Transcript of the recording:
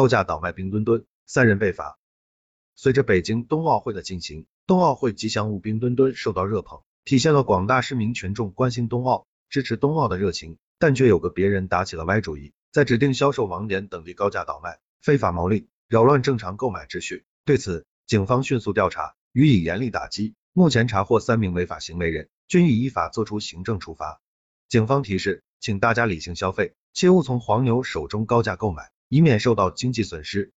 高价倒卖冰墩墩，三人被罚。随着北京冬奥会的进行，冬奥会吉祥物冰墩墩受到热捧，体现了广大市民群众关心冬奥、支持冬奥的热情。但却有个别人打起了歪主意，在指定销售网点等地高价倒卖，非法牟利，扰乱正常购买秩序。对此，警方迅速调查，予以严厉打击。目前查获三名违法行为人，均已依法作出行政处罚。警方提示，请大家理性消费，切勿从黄牛手中高价购买，以免受到经济损失。